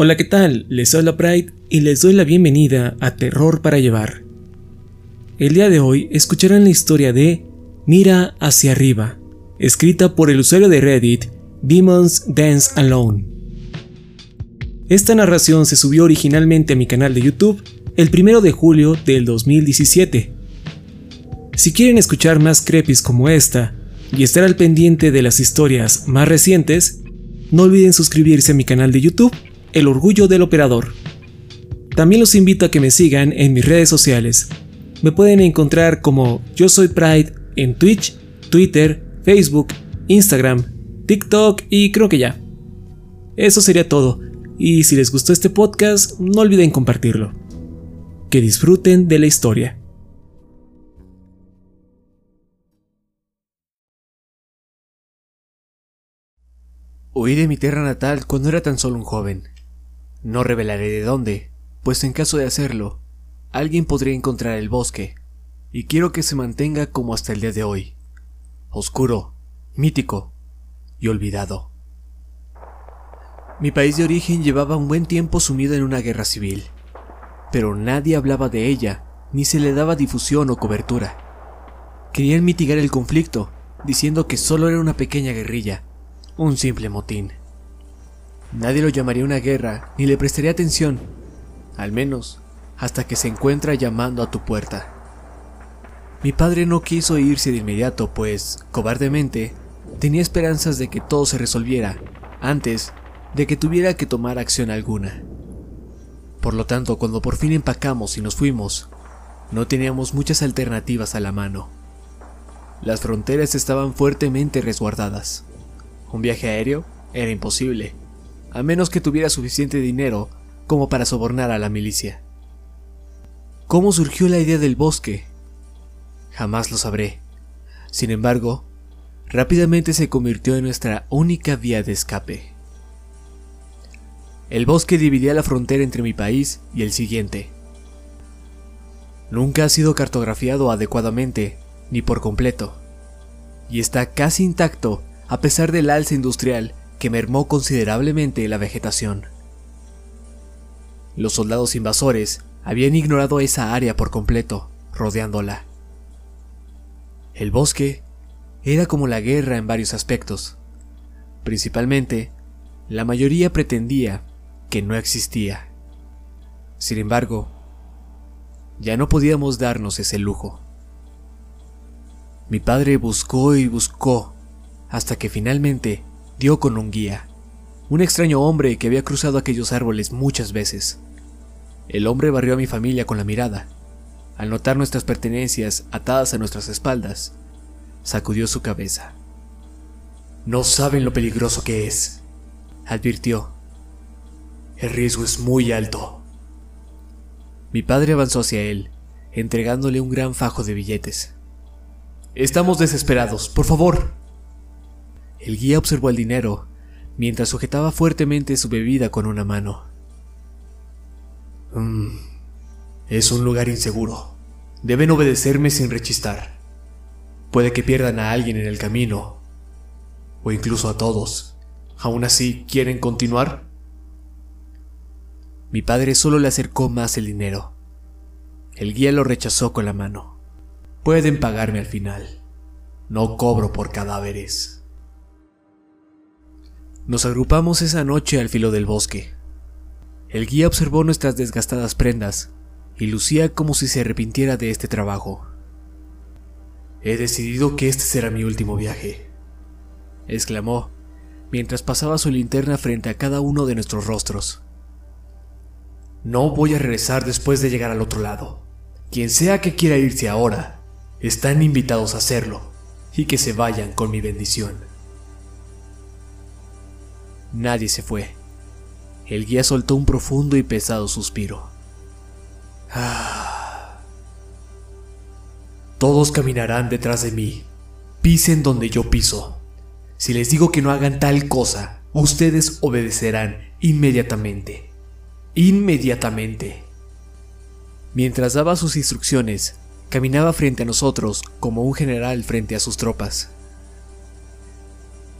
Hola, ¿qué tal? Les habla Pride y les doy la bienvenida a Terror para Llevar. El día de hoy escucharán la historia de Mira hacia arriba, escrita por el usuario de Reddit Demons Dance Alone. Esta narración se subió originalmente a mi canal de YouTube el 1 de julio del 2017. Si quieren escuchar más crepis como esta y estar al pendiente de las historias más recientes, no olviden suscribirse a mi canal de YouTube el orgullo del operador. También los invito a que me sigan en mis redes sociales. Me pueden encontrar como Yo Soy Pride en Twitch, Twitter, Facebook, Instagram, TikTok y creo que ya. Eso sería todo, y si les gustó este podcast, no olviden compartirlo. Que disfruten de la historia. Huí de mi tierra natal cuando era tan solo un joven. No revelaré de dónde, pues en caso de hacerlo, alguien podría encontrar el bosque, y quiero que se mantenga como hasta el día de hoy, oscuro, mítico y olvidado. Mi país de origen llevaba un buen tiempo sumido en una guerra civil, pero nadie hablaba de ella, ni se le daba difusión o cobertura. Querían mitigar el conflicto, diciendo que solo era una pequeña guerrilla, un simple motín. Nadie lo llamaría una guerra ni le prestaría atención, al menos hasta que se encuentra llamando a tu puerta. Mi padre no quiso irse de inmediato, pues, cobardemente, tenía esperanzas de que todo se resolviera antes de que tuviera que tomar acción alguna. Por lo tanto, cuando por fin empacamos y nos fuimos, no teníamos muchas alternativas a la mano. Las fronteras estaban fuertemente resguardadas. Un viaje aéreo era imposible a menos que tuviera suficiente dinero como para sobornar a la milicia. ¿Cómo surgió la idea del bosque? Jamás lo sabré. Sin embargo, rápidamente se convirtió en nuestra única vía de escape. El bosque dividía la frontera entre mi país y el siguiente. Nunca ha sido cartografiado adecuadamente, ni por completo, y está casi intacto a pesar del alza industrial que mermó considerablemente la vegetación. Los soldados invasores habían ignorado esa área por completo, rodeándola. El bosque era como la guerra en varios aspectos. Principalmente, la mayoría pretendía que no existía. Sin embargo, ya no podíamos darnos ese lujo. Mi padre buscó y buscó hasta que finalmente dio con un guía, un extraño hombre que había cruzado aquellos árboles muchas veces. El hombre barrió a mi familia con la mirada. Al notar nuestras pertenencias atadas a nuestras espaldas, sacudió su cabeza. No saben lo peligroso que es, advirtió. El riesgo es muy alto. Mi padre avanzó hacia él, entregándole un gran fajo de billetes. Estamos desesperados, por favor, el guía observó el dinero mientras sujetaba fuertemente su bebida con una mano. Mm, es un lugar inseguro. Deben obedecerme sin rechistar. Puede que pierdan a alguien en el camino, o incluso a todos. ¿Aún así quieren continuar? Mi padre solo le acercó más el dinero. El guía lo rechazó con la mano. Pueden pagarme al final. No cobro por cadáveres. Nos agrupamos esa noche al filo del bosque. El guía observó nuestras desgastadas prendas y lucía como si se arrepintiera de este trabajo. He decidido que este será mi último viaje, exclamó, mientras pasaba su linterna frente a cada uno de nuestros rostros. No voy a regresar después de llegar al otro lado. Quien sea que quiera irse ahora, están invitados a hacerlo y que se vayan con mi bendición. Nadie se fue. El guía soltó un profundo y pesado suspiro. Ah. Todos caminarán detrás de mí. Pisen donde yo piso. Si les digo que no hagan tal cosa, ustedes obedecerán inmediatamente. Inmediatamente. Mientras daba sus instrucciones, caminaba frente a nosotros como un general frente a sus tropas.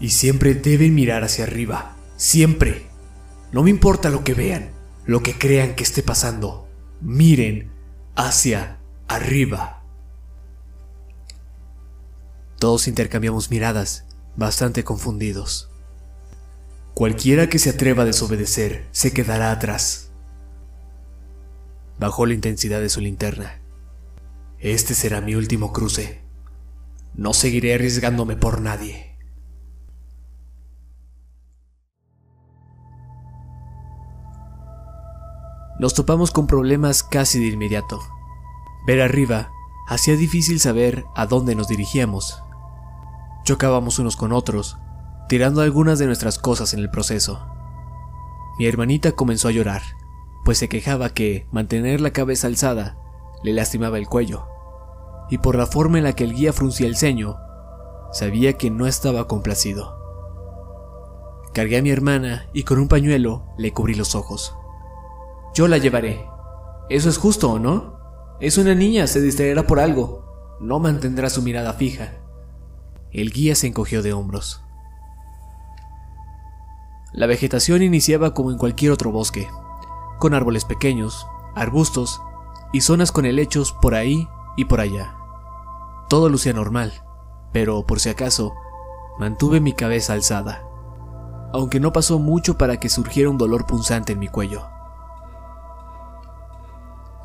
Y siempre deben mirar hacia arriba. Siempre. No me importa lo que vean, lo que crean que esté pasando. Miren hacia arriba. Todos intercambiamos miradas, bastante confundidos. Cualquiera que se atreva a desobedecer se quedará atrás. Bajó la intensidad de su linterna. Este será mi último cruce. No seguiré arriesgándome por nadie. Nos topamos con problemas casi de inmediato. Ver arriba hacía difícil saber a dónde nos dirigíamos. Chocábamos unos con otros, tirando algunas de nuestras cosas en el proceso. Mi hermanita comenzó a llorar, pues se quejaba que mantener la cabeza alzada le lastimaba el cuello, y por la forma en la que el guía fruncía el ceño, sabía que no estaba complacido. Cargué a mi hermana y con un pañuelo le cubrí los ojos. Yo la llevaré. Eso es justo, ¿o no? Es una niña, se distraerá por algo. No mantendrá su mirada fija. El guía se encogió de hombros. La vegetación iniciaba como en cualquier otro bosque, con árboles pequeños, arbustos y zonas con helechos por ahí y por allá. Todo lucía normal, pero por si acaso, mantuve mi cabeza alzada, aunque no pasó mucho para que surgiera un dolor punzante en mi cuello.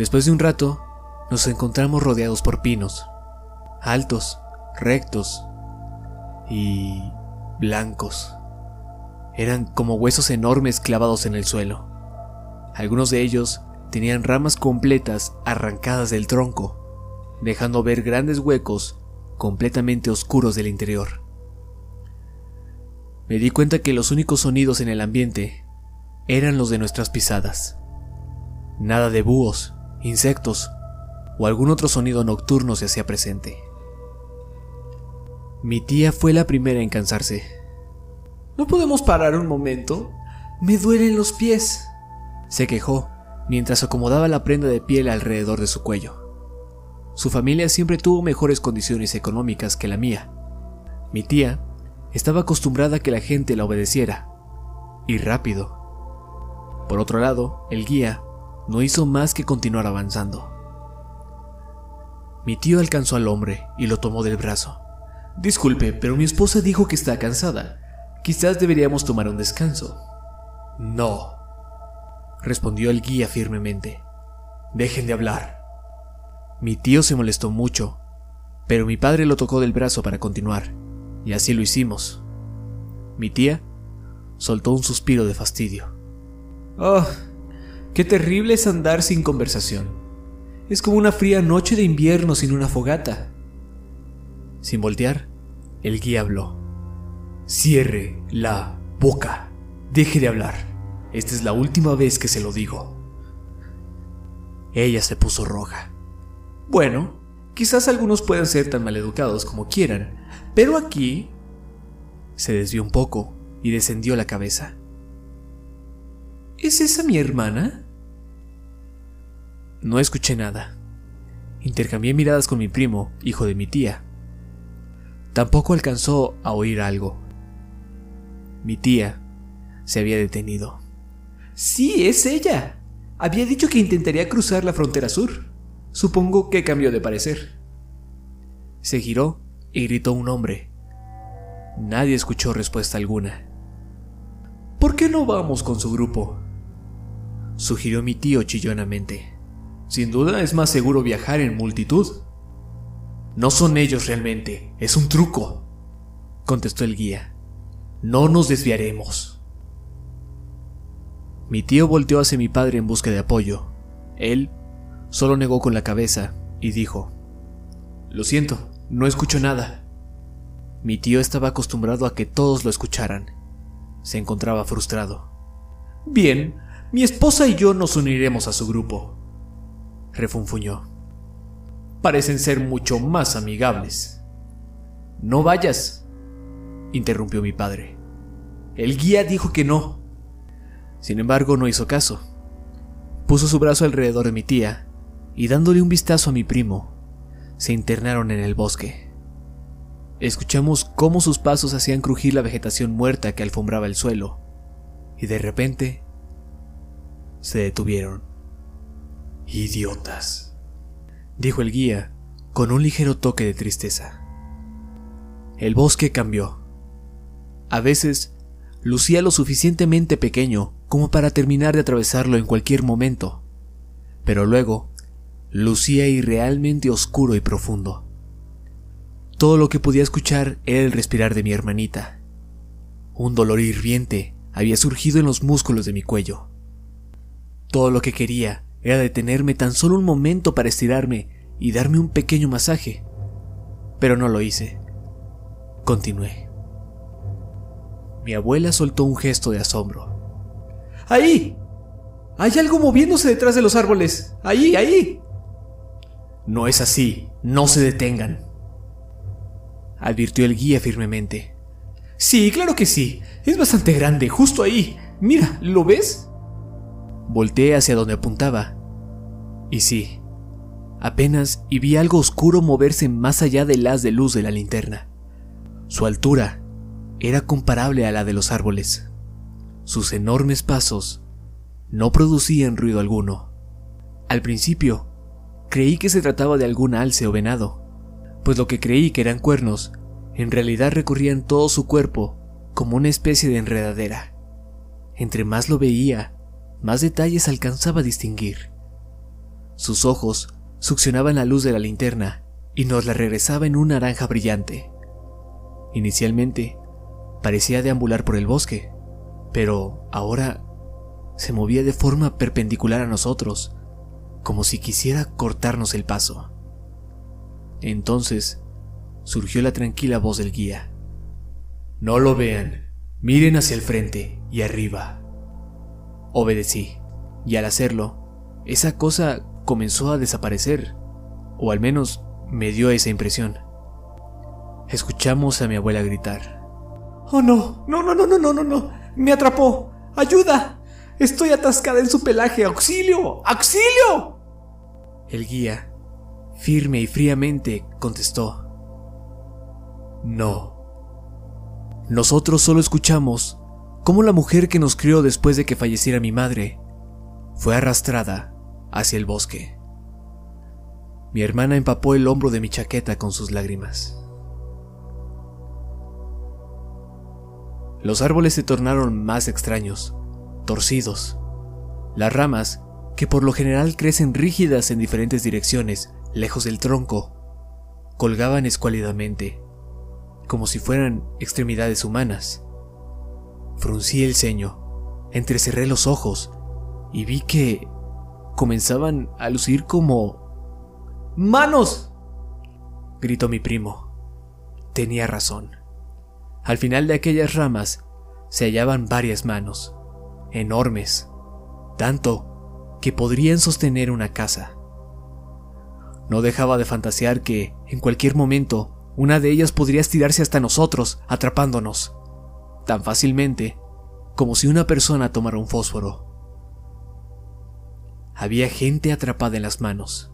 Después de un rato, nos encontramos rodeados por pinos, altos, rectos y blancos. Eran como huesos enormes clavados en el suelo. Algunos de ellos tenían ramas completas arrancadas del tronco, dejando ver grandes huecos completamente oscuros del interior. Me di cuenta que los únicos sonidos en el ambiente eran los de nuestras pisadas. Nada de búhos, insectos o algún otro sonido nocturno se hacía presente. Mi tía fue la primera en cansarse ¿No podemos parar un momento? Me duelen los pies. Se quejó mientras acomodaba la prenda de piel alrededor de su cuello. Su familia siempre tuvo mejores condiciones económicas que la mía. Mi tía estaba acostumbrada a que la gente la obedeciera. Y rápido. Por otro lado, el guía no hizo más que continuar avanzando. Mi tío alcanzó al hombre y lo tomó del brazo. Disculpe, pero mi esposa dijo que está cansada. Quizás deberíamos tomar un descanso. No, respondió el guía firmemente. Dejen de hablar. Mi tío se molestó mucho, pero mi padre lo tocó del brazo para continuar, y así lo hicimos. Mi tía soltó un suspiro de fastidio. Oh, qué terrible es andar sin conversación. Es como una fría noche de invierno sin una fogata. Sin voltear, el guía habló. Cierre la boca. Deje de hablar. Esta es la última vez que se lo digo. Ella se puso roja. Bueno, quizás algunos puedan ser tan maleducados como quieran, pero aquí... Se desvió un poco y descendió la cabeza. ¿Es esa mi hermana? No escuché nada. Intercambié miradas con mi primo, hijo de mi tía. Tampoco alcanzó a oír algo. Mi tía se había detenido. Sí, es ella. Había dicho que intentaría cruzar la frontera sur. Supongo que cambió de parecer. Se giró y gritó un hombre. Nadie escuchó respuesta alguna. ¿Por qué no vamos con su grupo? Sugirió mi tío chillonamente. Sin duda es más seguro viajar en multitud. No son ellos realmente, es un truco, contestó el guía. No nos desviaremos. Mi tío volteó hacia mi padre en busca de apoyo. Él solo negó con la cabeza y dijo, Lo siento, no escucho nada. Mi tío estaba acostumbrado a que todos lo escucharan. Se encontraba frustrado. Bien, mi esposa y yo nos uniremos a su grupo, refunfuñó. Parecen ser mucho más amigables. No vayas, interrumpió mi padre. El guía dijo que no. Sin embargo, no hizo caso. Puso su brazo alrededor de mi tía y dándole un vistazo a mi primo, se internaron en el bosque. Escuchamos cómo sus pasos hacían crujir la vegetación muerta que alfombraba el suelo, y de repente se detuvieron. Idiotas, dijo el guía con un ligero toque de tristeza. El bosque cambió. A veces lucía lo suficientemente pequeño como para terminar de atravesarlo en cualquier momento, pero luego lucía irrealmente oscuro y profundo. Todo lo que podía escuchar era el respirar de mi hermanita. Un dolor hirviente había surgido en los músculos de mi cuello. Todo lo que quería era detenerme tan solo un momento para estirarme y darme un pequeño masaje, pero no lo hice. Continué. Mi abuela soltó un gesto de asombro. ¡Ahí! Hay algo moviéndose detrás de los árboles. ¡Ahí, ahí! No es así. No se detengan. Advirtió el guía firmemente. Sí, claro que sí. Es bastante grande, justo ahí. Mira, ¿lo ves? Volteé hacia donde apuntaba. Y sí, apenas y vi algo oscuro moverse más allá del haz de luz de la linterna. Su altura era comparable a la de los árboles. Sus enormes pasos no producían ruido alguno. Al principio, creí que se trataba de algún alce o venado, pues lo que creí que eran cuernos, en realidad recorrían todo su cuerpo como una especie de enredadera. Entre más lo veía, más detalles alcanzaba a distinguir. Sus ojos succionaban la luz de la linterna y nos la regresaba en un naranja brillante. Inicialmente, parecía deambular por el bosque, pero ahora se movía de forma perpendicular a nosotros, como si quisiera cortarnos el paso. Entonces surgió la tranquila voz del guía. No lo vean, miren hacia el frente y arriba. Obedecí, y al hacerlo, esa cosa comenzó a desaparecer, o al menos me dio esa impresión. Escuchamos a mi abuela gritar. ¡Oh no! ¡No, no, no, no, no, no, no! ¡Me atrapó! ¡Ayuda! Estoy atascada en su pelaje. ¡Auxilio! ¡Auxilio! El guía, firme y fríamente, contestó. No. Nosotros solo escuchamos cómo la mujer que nos crió después de que falleciera mi madre fue arrastrada hacia el bosque. Mi hermana empapó el hombro de mi chaqueta con sus lágrimas. Los árboles se tornaron más extraños, torcidos. Las ramas, que por lo general crecen rígidas en diferentes direcciones, lejos del tronco, colgaban escuálidamente, como si fueran extremidades humanas. Fruncí el ceño, entrecerré los ojos y vi que comenzaban a lucir como... ¡Manos! gritó mi primo. Tenía razón. Al final de aquellas ramas se hallaban varias manos, enormes, tanto que podrían sostener una casa. No dejaba de fantasear que, en cualquier momento, una de ellas podría estirarse hasta nosotros, atrapándonos, tan fácilmente como si una persona tomara un fósforo. Había gente atrapada en las manos.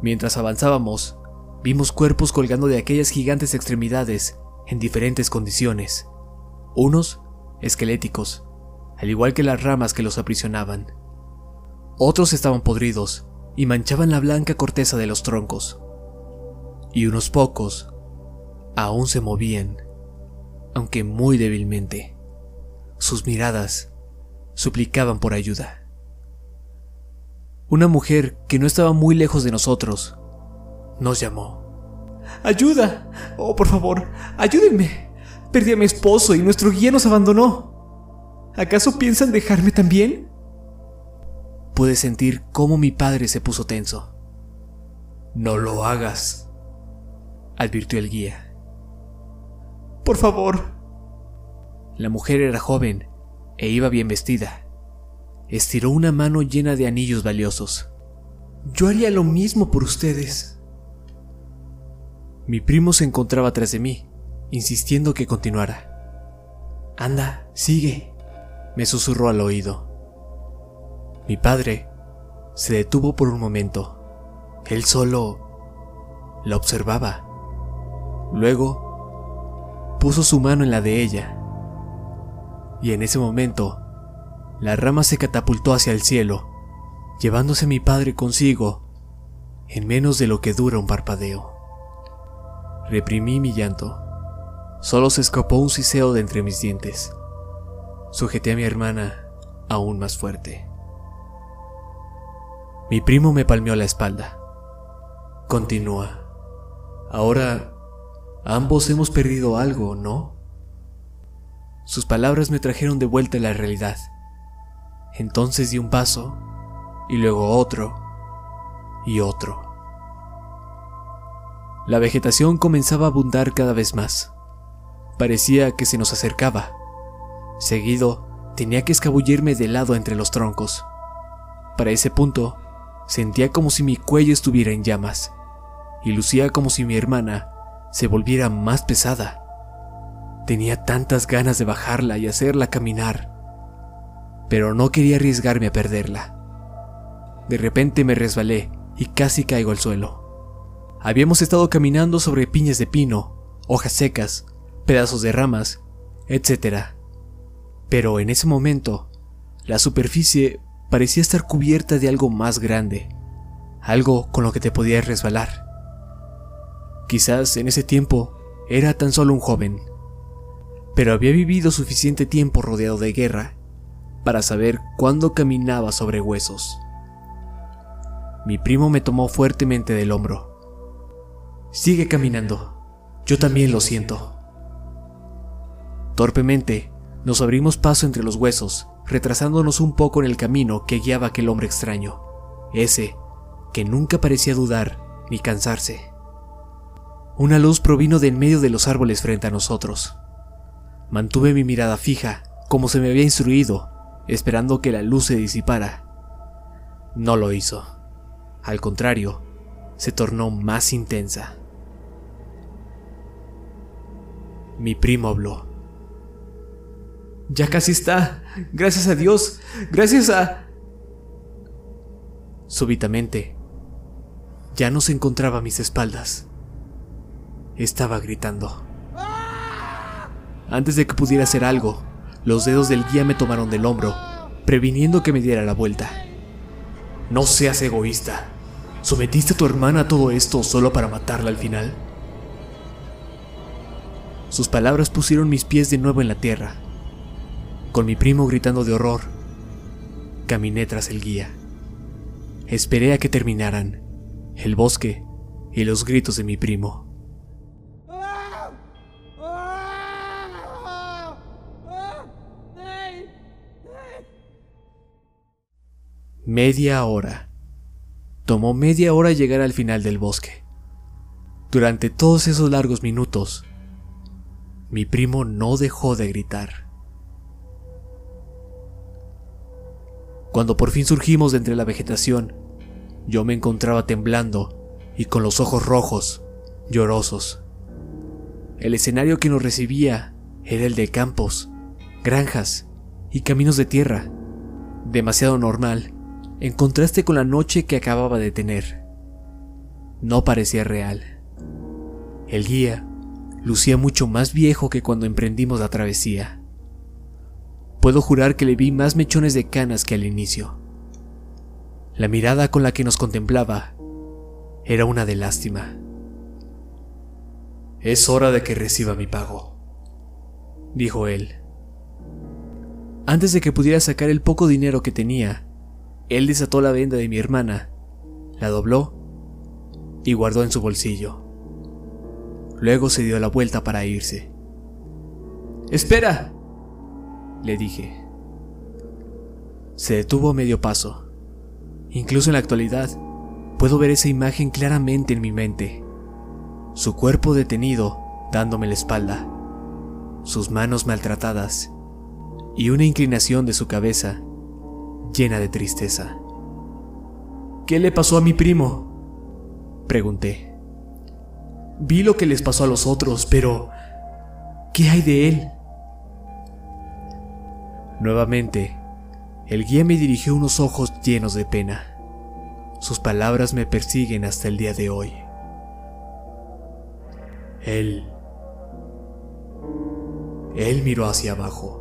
Mientras avanzábamos, vimos cuerpos colgando de aquellas gigantes extremidades en diferentes condiciones, unos esqueléticos, al igual que las ramas que los aprisionaban. Otros estaban podridos y manchaban la blanca corteza de los troncos. Y unos pocos aún se movían, aunque muy débilmente. Sus miradas suplicaban por ayuda. Una mujer que no estaba muy lejos de nosotros nos llamó. ¡Ayuda! Oh, por favor, ayúdenme. Perdí a mi esposo y nuestro guía nos abandonó. ¿Acaso piensan dejarme también? Pude sentir cómo mi padre se puso tenso. No lo hagas, advirtió el guía. Por favor. La mujer era joven e iba bien vestida. Estiró una mano llena de anillos valiosos. Yo haría lo mismo por ustedes. Mi primo se encontraba tras de mí, insistiendo que continuara. Anda, sigue, me susurró al oído. Mi padre se detuvo por un momento. Él solo la observaba. Luego puso su mano en la de ella. Y en ese momento la rama se catapultó hacia el cielo, llevándose a mi padre consigo en menos de lo que dura un parpadeo. Reprimí mi llanto. Solo se escapó un siseo de entre mis dientes. Sujeté a mi hermana aún más fuerte. Mi primo me palmeó la espalda. Continúa. Ahora ambos hemos perdido algo, ¿no? Sus palabras me trajeron de vuelta a la realidad. Entonces di un paso, y luego otro, y otro. La vegetación comenzaba a abundar cada vez más. Parecía que se nos acercaba. Seguido, tenía que escabullirme de lado entre los troncos. Para ese punto, sentía como si mi cuello estuviera en llamas, y lucía como si mi hermana se volviera más pesada. Tenía tantas ganas de bajarla y hacerla caminar, pero no quería arriesgarme a perderla. De repente me resbalé y casi caigo al suelo. Habíamos estado caminando sobre piñas de pino, hojas secas, pedazos de ramas, etc. Pero en ese momento, la superficie parecía estar cubierta de algo más grande, algo con lo que te podías resbalar. Quizás en ese tiempo era tan solo un joven, pero había vivido suficiente tiempo rodeado de guerra para saber cuándo caminaba sobre huesos. Mi primo me tomó fuertemente del hombro. Sigue caminando. Yo también lo siento. Torpemente, nos abrimos paso entre los huesos, retrasándonos un poco en el camino que guiaba aquel hombre extraño, ese que nunca parecía dudar ni cansarse. Una luz provino de en medio de los árboles frente a nosotros. Mantuve mi mirada fija, como se me había instruido, esperando que la luz se disipara. No lo hizo. Al contrario, se tornó más intensa. Mi primo habló. Ya casi está. Gracias a Dios. Gracias a... Súbitamente, ya no se encontraba a mis espaldas. Estaba gritando. Antes de que pudiera hacer algo, los dedos del guía me tomaron del hombro, previniendo que me diera la vuelta. No seas egoísta. ¿Sometiste a tu hermana a todo esto solo para matarla al final? Sus palabras pusieron mis pies de nuevo en la tierra. Con mi primo gritando de horror, caminé tras el guía. Esperé a que terminaran el bosque y los gritos de mi primo. Media hora. Tomó media hora llegar al final del bosque. Durante todos esos largos minutos, mi primo no dejó de gritar. Cuando por fin surgimos de entre la vegetación, yo me encontraba temblando y con los ojos rojos, llorosos. El escenario que nos recibía era el de campos, granjas y caminos de tierra, demasiado normal en contraste con la noche que acababa de tener. No parecía real. El guía lucía mucho más viejo que cuando emprendimos la travesía. Puedo jurar que le vi más mechones de canas que al inicio. La mirada con la que nos contemplaba era una de lástima. Es hora de que reciba mi pago, dijo él. Antes de que pudiera sacar el poco dinero que tenía, él desató la venda de mi hermana, la dobló y guardó en su bolsillo. Luego se dio la vuelta para irse. ¡Espera! le dije. Se detuvo a medio paso. Incluso en la actualidad, puedo ver esa imagen claramente en mi mente. Su cuerpo detenido, dándome la espalda, sus manos maltratadas y una inclinación de su cabeza llena de tristeza. ¿Qué le pasó a mi primo? Pregunté. Vi lo que les pasó a los otros, pero ¿qué hay de él? Nuevamente, el guía me dirigió unos ojos llenos de pena. Sus palabras me persiguen hasta el día de hoy. Él... Él miró hacia abajo